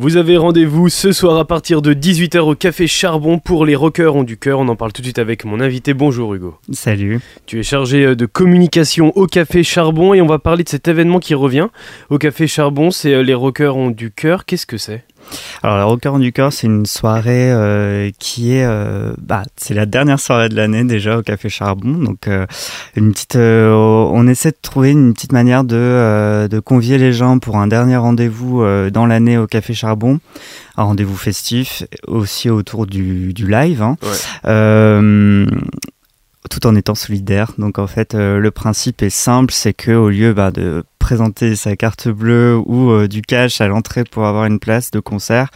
Vous avez rendez-vous ce soir à partir de 18h au Café Charbon pour les rockers ont du cœur. On en parle tout de suite avec mon invité. Bonjour Hugo. Salut. Tu es chargé euh, de communication au Café Charbon et on va parler de cet événement qui revient au Café Charbon. C'est euh, les rockers ont du cœur. Qu'est-ce que c'est? Alors la Rocker du Cœur, c'est une soirée euh, qui est, euh, bah, c'est la dernière soirée de l'année déjà au Café Charbon, donc euh, une petite, on essaie de trouver une petite manière de, de convier les gens pour un dernier rendez-vous dans l'année au Café Charbon, un rendez-vous festif aussi autour du, du live. Hein. Tout en étant solidaire. Donc en fait, le principe est simple, c'est que au lieu bah, de présenter sa carte bleue ou euh, du cash à l'entrée pour avoir une place de concert,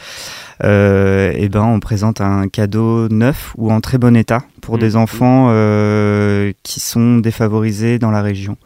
euh, et ben on présente un cadeau neuf ou en très bon état pour des mmh. enfants euh, qui sont défavorisés dans la région.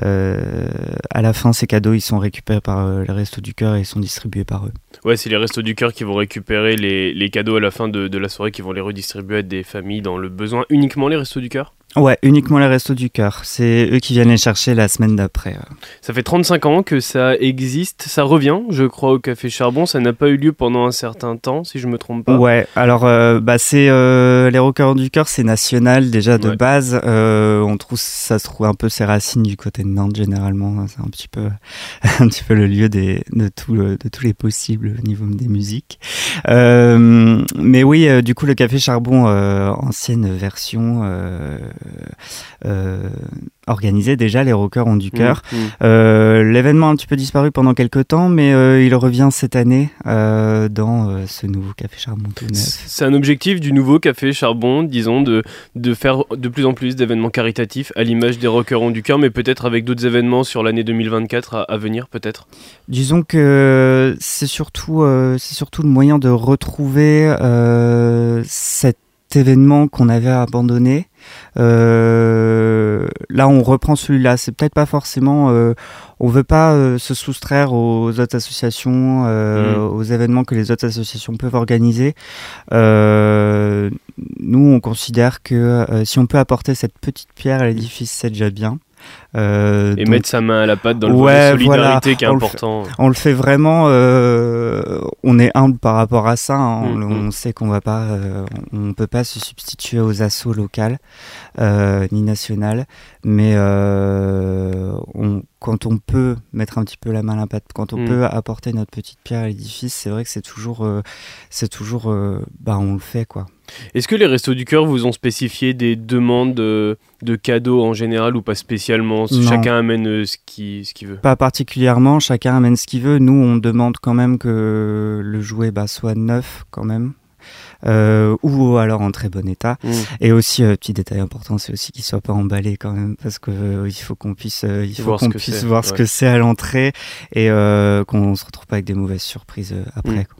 À la fin, ces cadeaux, ils sont récupérés par les Restos du Cœur et sont distribués par eux. Ouais, c'est les Restos du Cœur qui vont récupérer les, les cadeaux à la fin de, de, la soirée, qui vont les redistribuer à des familles dans le besoin. Uniquement les Restos du Cœur? Ouais, uniquement les Restos du Cœur. C'est eux qui viennent les chercher la semaine d'après. Ça fait 35 ans que ça existe. Ça revient, je crois, au Café Charbon. Ça n'a pas eu lieu pendant un certain temps, si je me trompe pas. Ouais, alors euh, bah, c'est euh, les Rockers du Cœur, c'est national déjà de base. Euh, on trouve ça se trouve un peu ses racines du côté de Nantes généralement. C'est un petit peu, un petit peu le lieu des, de, tout, de tous les possibles au niveau des musiques. mais oui, du coup, le Café Charbon, ancienne version euh, organisé déjà, les rockers ont du mmh, cœur. Mmh. Euh, l'événement a un petit peu disparu pendant quelques temps, mais euh, il revient cette année dans ce nouveau Café Charbon tout neuf. C'est un objectif du nouveau Café Charbon, disons, de, de faire de plus en plus d'événements caritatifs à l'image des rockers ont du cœur, mais peut-être avec d'autres événements sur l'année 2024 à, venir, peut-être? Disons que c'est surtout, c'est surtout le moyen de retrouver cet événement qu'on avait abandonné euh, là, on reprend celui-là. C'est peut-être pas forcément. Euh, on veut pas euh, se soustraire aux autres associations, mmh. aux événements que les autres associations peuvent organiser. nous, on considère que si on peut apporter cette petite pierre à l'édifice, c'est déjà bien. Euh, et mettre sa main à la pâte dans le ouais, solidarité qui est important. on le fait vraiment. Euh, on est humble par rapport à ça. Hein. Mm, on, mm. sait qu'on va pas, euh, on peut pas se substituer aux assauts locales ni nationales, mais on, quand on peut mettre un petit peu la main à la pâte, quand on mm. peut apporter notre petite pierre à l'édifice, c'est vrai que c'est toujours, c'est toujours, bah on le fait quoi. Est-ce que les Restos du Cœur vous ont spécifié des demandes de, cadeaux en général ou pas spécialement? Chacun amène euh, ce qu'il ce veut Pas particulièrement, chacun amène ce qu'il veut. Nous, on demande quand même que le jouet bah, soit neuf quand même. Euh, ou alors en très bon état. Mmh. Et aussi, euh, petit détail important, c'est aussi qu'il soit pas emballé quand même, parce que il faut qu'on puisse, il faut qu'on puisse voir ce que c'est à l'entrée et qu'on se retrouve pas avec des mauvaises surprises après. Mmh.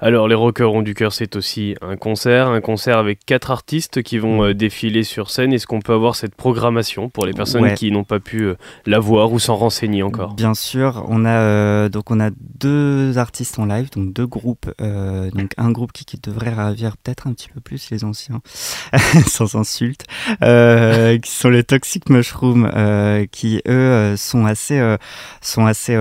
Alors, les Rockers ont du cœur, c'est aussi un concert, un concert avec quatre artistes qui vont mm. euh, défiler sur scène. Est-ce qu'on peut avoir cette programmation pour les personnes qui n'ont pas pu euh, la voir ou s'en renseigner encore? Bien sûr, on a euh, donc on a deux artistes en live, donc deux groupes, donc un groupe qui, devrait ravir peut-être un petit peu plus les anciens, sans insulte, qui sont les Toxic Mushrooms, qui eux sont assez sont assez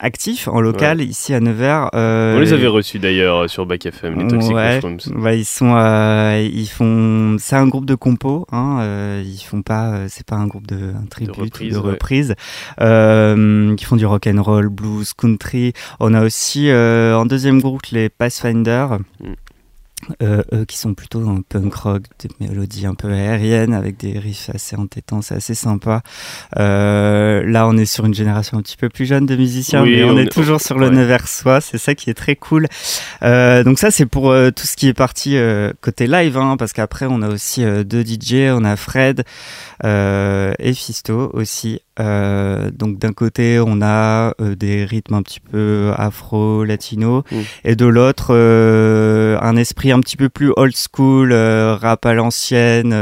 actifs en local ici à Nevers. on les avait reçus d'ailleurs euh, sur Back FM, les Toxic Mushrooms. ils sont, euh, ils font, c'est un groupe de compos. Hein, euh, ils font pas, c'est pas un groupe de un tribut, de reprise, qui font du rock and roll, blues, country. On a aussi en deuxième groupe les Pathfinder. Mm. Euh, eux qui sont plutôt dans le punk rock, des mélodies un peu aériennes avec des riffs assez entêtants, c'est assez sympa. Euh, là, on est sur une génération un petit peu plus jeune de musiciens, mais on, est, toujours sur le Neversois, c'est ça qui est très cool. Euh, donc ça, c'est pour euh, tout ce qui est parti euh, côté live, hein, parce qu'après, on a aussi deux DJ, on a Fred et Fisto aussi. Euh, donc d'un côté, on a euh, des rythmes un petit peu afro-latino, mm. et de l'autre, euh, un esprit un petit peu plus old school, rap à l'ancienne,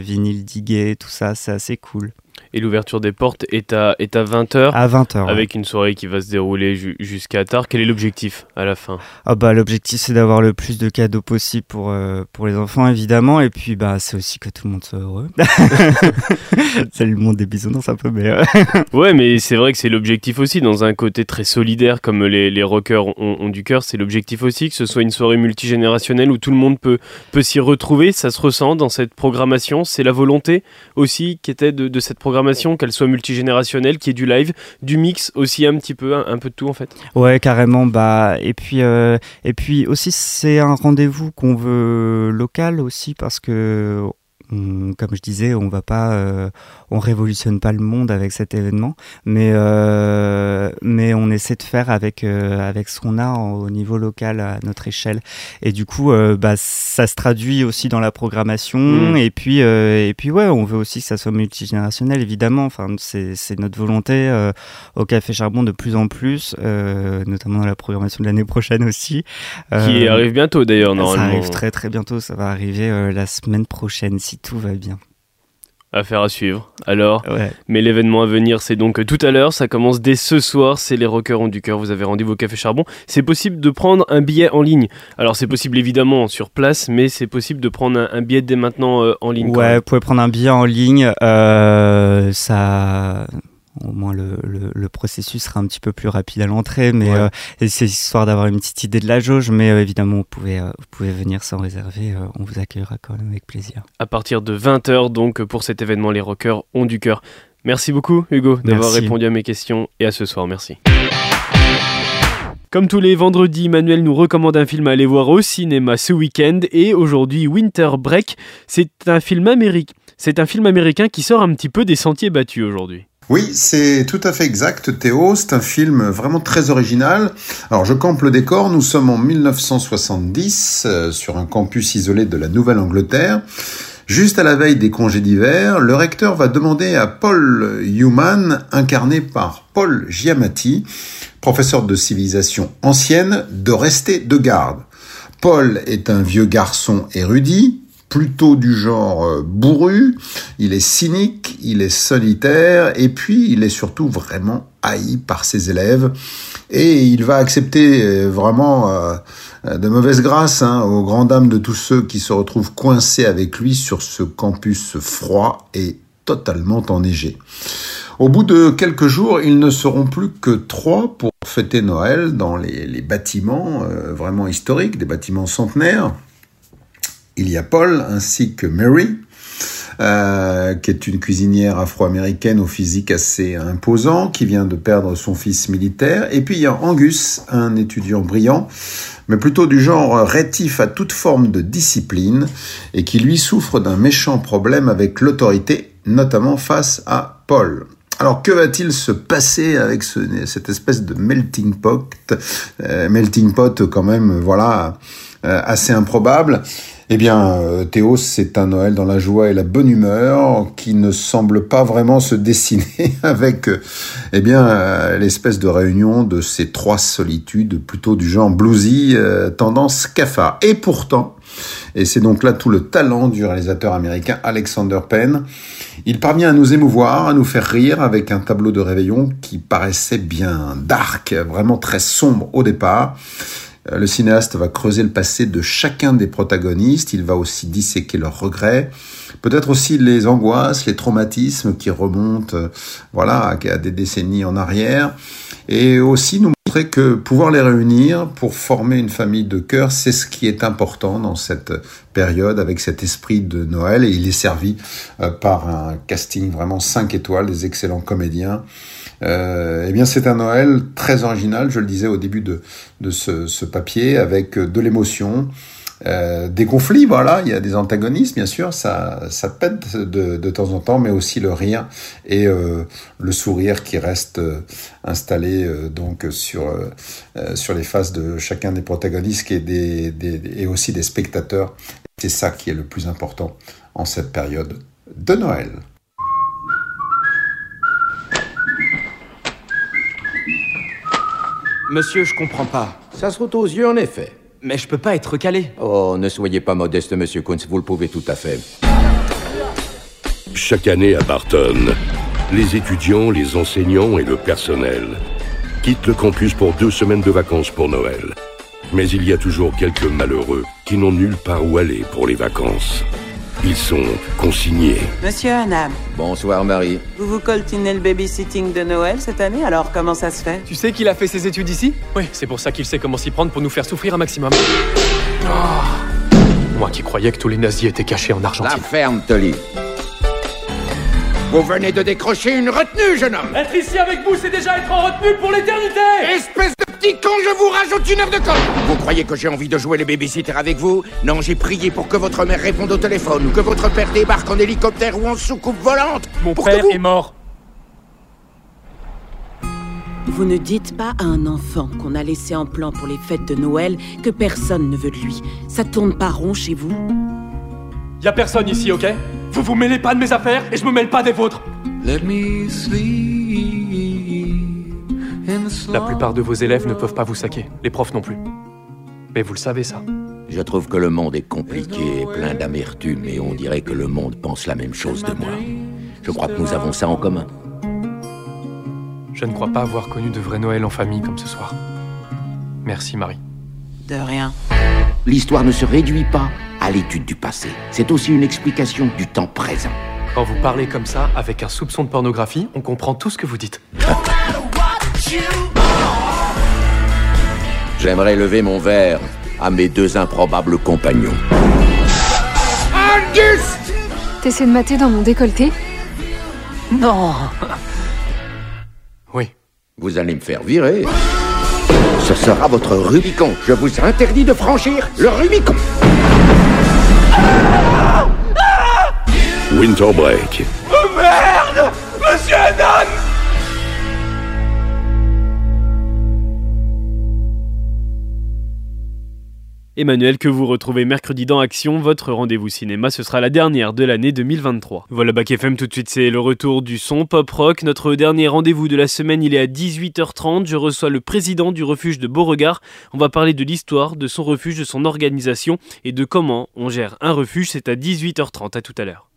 vinyle digué, tout ça, c'est assez cool. Et l'ouverture des portes est à, est à 20h. À 20h. Avec une soirée qui va se dérouler jusqu'à tard. Quel est l'objectif à la fin? Ah bah, L'objectif, c'est d'avoir le plus de cadeaux possible pour, euh, pour les enfants, évidemment. Et puis, bah, c'est aussi que tout le monde soit heureux. c'est le monde des bisounours un peu, mais. Euh. ouais, mais c'est vrai que c'est l'objectif aussi, dans un côté très solidaire, comme les, les rockers ont, ont du cœur. C'est l'objectif aussi que ce soit une soirée multigénérationnelle où tout le monde peut, peut s'y retrouver. Ça se ressent dans cette programmation. C'est la volonté aussi qui était de, de cette programmation, qu'elle soit multigénérationnelle, qui est du live, du mix aussi un petit peu, un, peu de tout en fait. Ouais, carrément. Bah, et puis, euh, et puis aussi, c'est un rendez-vous qu'on veut local aussi parce que comme je disais, on va pas, euh, on révolutionne pas le monde avec cet événement, mais euh, mais on essaie de faire avec euh, avec ce qu'on a au niveau local à notre échelle. Et du coup, bah ça se traduit aussi dans la programmation. Mmh. Et puis et puis ouais, on veut aussi que ça soit multigénérationnel, évidemment. Enfin, c'est c'est notre volonté au Café Charbon de plus en plus, notamment dans la programmation de l'année prochaine aussi. Qui arrive bientôt d'ailleurs normalement. Ça arrive très très bientôt. Ça va arriver la semaine prochaine si tout va bien. Affaire à suivre. Alors, mais l'événement à venir, c'est donc tout à l'heure. Ça commence dès ce soir. C'est les rockers ont du cœur. Vous avez rendez-vous au Café Charbon. C'est possible de prendre un billet en ligne. Alors, c'est possible évidemment sur place, mais c'est possible de prendre un, billet dès maintenant euh, en ligne. Ouais, vous pouvez prendre un billet en ligne. Euh, ça au moins le, le, processus sera un petit peu plus rapide à l'entrée, mais euh, c'est histoire d'avoir une petite idée de la jauge. Mais euh, évidemment, vous pouvez, euh, vous pouvez venir sans réserver, on vous accueillera quand même avec plaisir. À partir de 20h, donc, pour cet événement, les rockers ont du cœur. Merci beaucoup, Hugo, d'avoir répondu à mes questions et à ce soir. Merci. Comme tous les vendredis, Manuel nous recommande un film à aller voir au cinéma ce week-end et aujourd'hui Winter Break, c'est un film américain. C'est un film américain qui sort un petit peu des sentiers battus aujourd'hui. Oui, c'est tout à fait exact, Théo. C'est un film vraiment très original. Alors, je campe le décor. Nous sommes en 1970 euh, sur un campus isolé de la Nouvelle-Angleterre. Juste à la veille des congés d'hiver, le recteur va demander à Paul Human, incarné par Paul Giamatti, professeur de civilisation ancienne, de rester de garde. Paul est un vieux garçon érudit, plutôt du genre euh, bourru, il est cynique, il est solitaire, et puis il est surtout vraiment haï par ses élèves, et il va accepter euh, vraiment euh, de mauvaise grâce hein, aux grandes dames de tous ceux qui se retrouvent coincés avec lui sur ce campus froid et totalement enneigé. Au bout de quelques jours, ils ne seront plus que trois pour fêter Noël dans les, bâtiments vraiment historiques, des bâtiments centenaires il y a Paul ainsi que Mary, euh, qui est une cuisinière afro-américaine au physique assez imposant, qui vient de perdre son fils militaire. Et puis il y a Angus, un étudiant brillant, mais plutôt du genre rétif à toute forme de discipline, et qui lui souffre d'un méchant problème avec l'autorité, notamment face à Paul. Alors que va-t-il se passer avec cette espèce de melting pot, euh, melting pot quand même, voilà, assez improbable eh bien, euh, Théo, c'est un Noël dans la joie et la bonne humeur qui ne semble pas vraiment se dessiner avec, euh, eh bien, euh, l'espèce de réunion de ces trois solitudes plutôt du genre bluesy, tendance cafard. Et pourtant, et c'est donc là tout le talent du réalisateur américain Alexander Penn, il parvient à nous émouvoir, à nous faire rire avec un tableau de réveillon qui paraissait bien dark, vraiment très sombre au départ le cinéaste va creuser le passé de chacun des protagonistes, il va aussi disséquer leurs regrets, peut-être aussi les angoisses, les traumatismes qui remontent euh, voilà, à des décennies en arrière, et aussi nous montrer que pouvoir les réunir pour former une famille de cœur, c'est ce qui est important dans cette période avec cet esprit de Noël, et il est servi euh, par un casting vraiment 5 étoiles, des excellents comédiens. Euh, eh bien, c'est un Noël très original, je le disais au début de, ce, papier, avec de l'émotion, euh, des conflits, voilà, il y a des antagonismes, bien sûr, ça, pète de, temps en temps, mais aussi le rire et euh, le sourire qui reste euh, installé euh, donc sur, sur les faces de chacun des protagonistes et, des, et aussi des spectateurs. C'est ça qui est le plus important en cette période de Noël. Monsieur, je comprends pas. Ça saute aux yeux, en effet. Mais je peux pas être calé. Oh, ne soyez pas modeste, monsieur Kunz, vous le pouvez tout à fait. Chaque année à Barton, Les étudiants, les enseignants et le personnel quittent le campus pour deux semaines de vacances pour Noël. Mais il y a toujours quelques malheureux qui n'ont nulle part où aller pour les vacances. Ils sont consignés. Monsieur Hanam. Bonsoir Marie. Vous vous coltinez le babysitting de Noël cette année, alors comment ça se fait? Tu sais qu'il a fait ses études ici? Oui, c'est pour ça qu'il sait comment s'y prendre pour nous faire souffrir un maximum. Oh. Moi qui croyais que tous les nazis étaient cachés en Argentine. La ferme, Tolly. Vous venez de décrocher une retenue, jeune homme Être ici avec vous, c'est déjà être en retenue pour l'éternité Espèce de petit con, je vous rajoute une heure de Vous croyez que j'ai envie de jouer les babysitters avec vous Non, j'ai prié pour que votre mère réponde au téléphone, ou que votre père débarque en hélicoptère ou en soucoupe volante Mon père est mort Vous ne dites pas à un enfant qu'on a laissé en plan pour les fêtes de Noël que personne ne veut de lui. Ça tourne pas rond chez vous Y a personne ici, ok? Vous vous mêlez pas de mes affaires et je me mêle pas des vôtres. La plupart de vos élèves ne peuvent pas vous saquer, les profs non plus. Mais vous le savez ça. Je trouve que le monde est compliqué et plein d'amertume et on dirait que le monde pense la même chose de moi. Je crois que nous avons ça en commun. Je ne crois pas avoir connu de vrai Noël en famille comme ce soir. Merci Marie. De rien. L'histoire ne se réduit pas à l'étude du passé. C'est aussi une explication du temps présent. Quand vous parlez comme ça, avec un soupçon de pornographie, on comprend tout ce que vous dites. J'aimerais lever mon verre à mes deux improbables compagnons. Angus T'essaies de mater dans mon décolleté? Non Oui. Vous allez me faire virer. Ce sera votre Rubicon. Je vous interdis de franchir le Rubicon. Winter Break. Emmanuel, que vous retrouvez mercredi dans Action, votre rendez-vous cinéma, ce sera la dernière de l'année 2023. Voilà Bac FM, tout de suite c'est le retour du son pop rock. Notre dernier rendez-vous de la semaine, il est à 18h30. Je reçois le président du refuge de Beauregard. On va parler de l'histoire de son refuge, de son organisation et de comment on gère un refuge. C'est à 18h30. À tout à l'heure.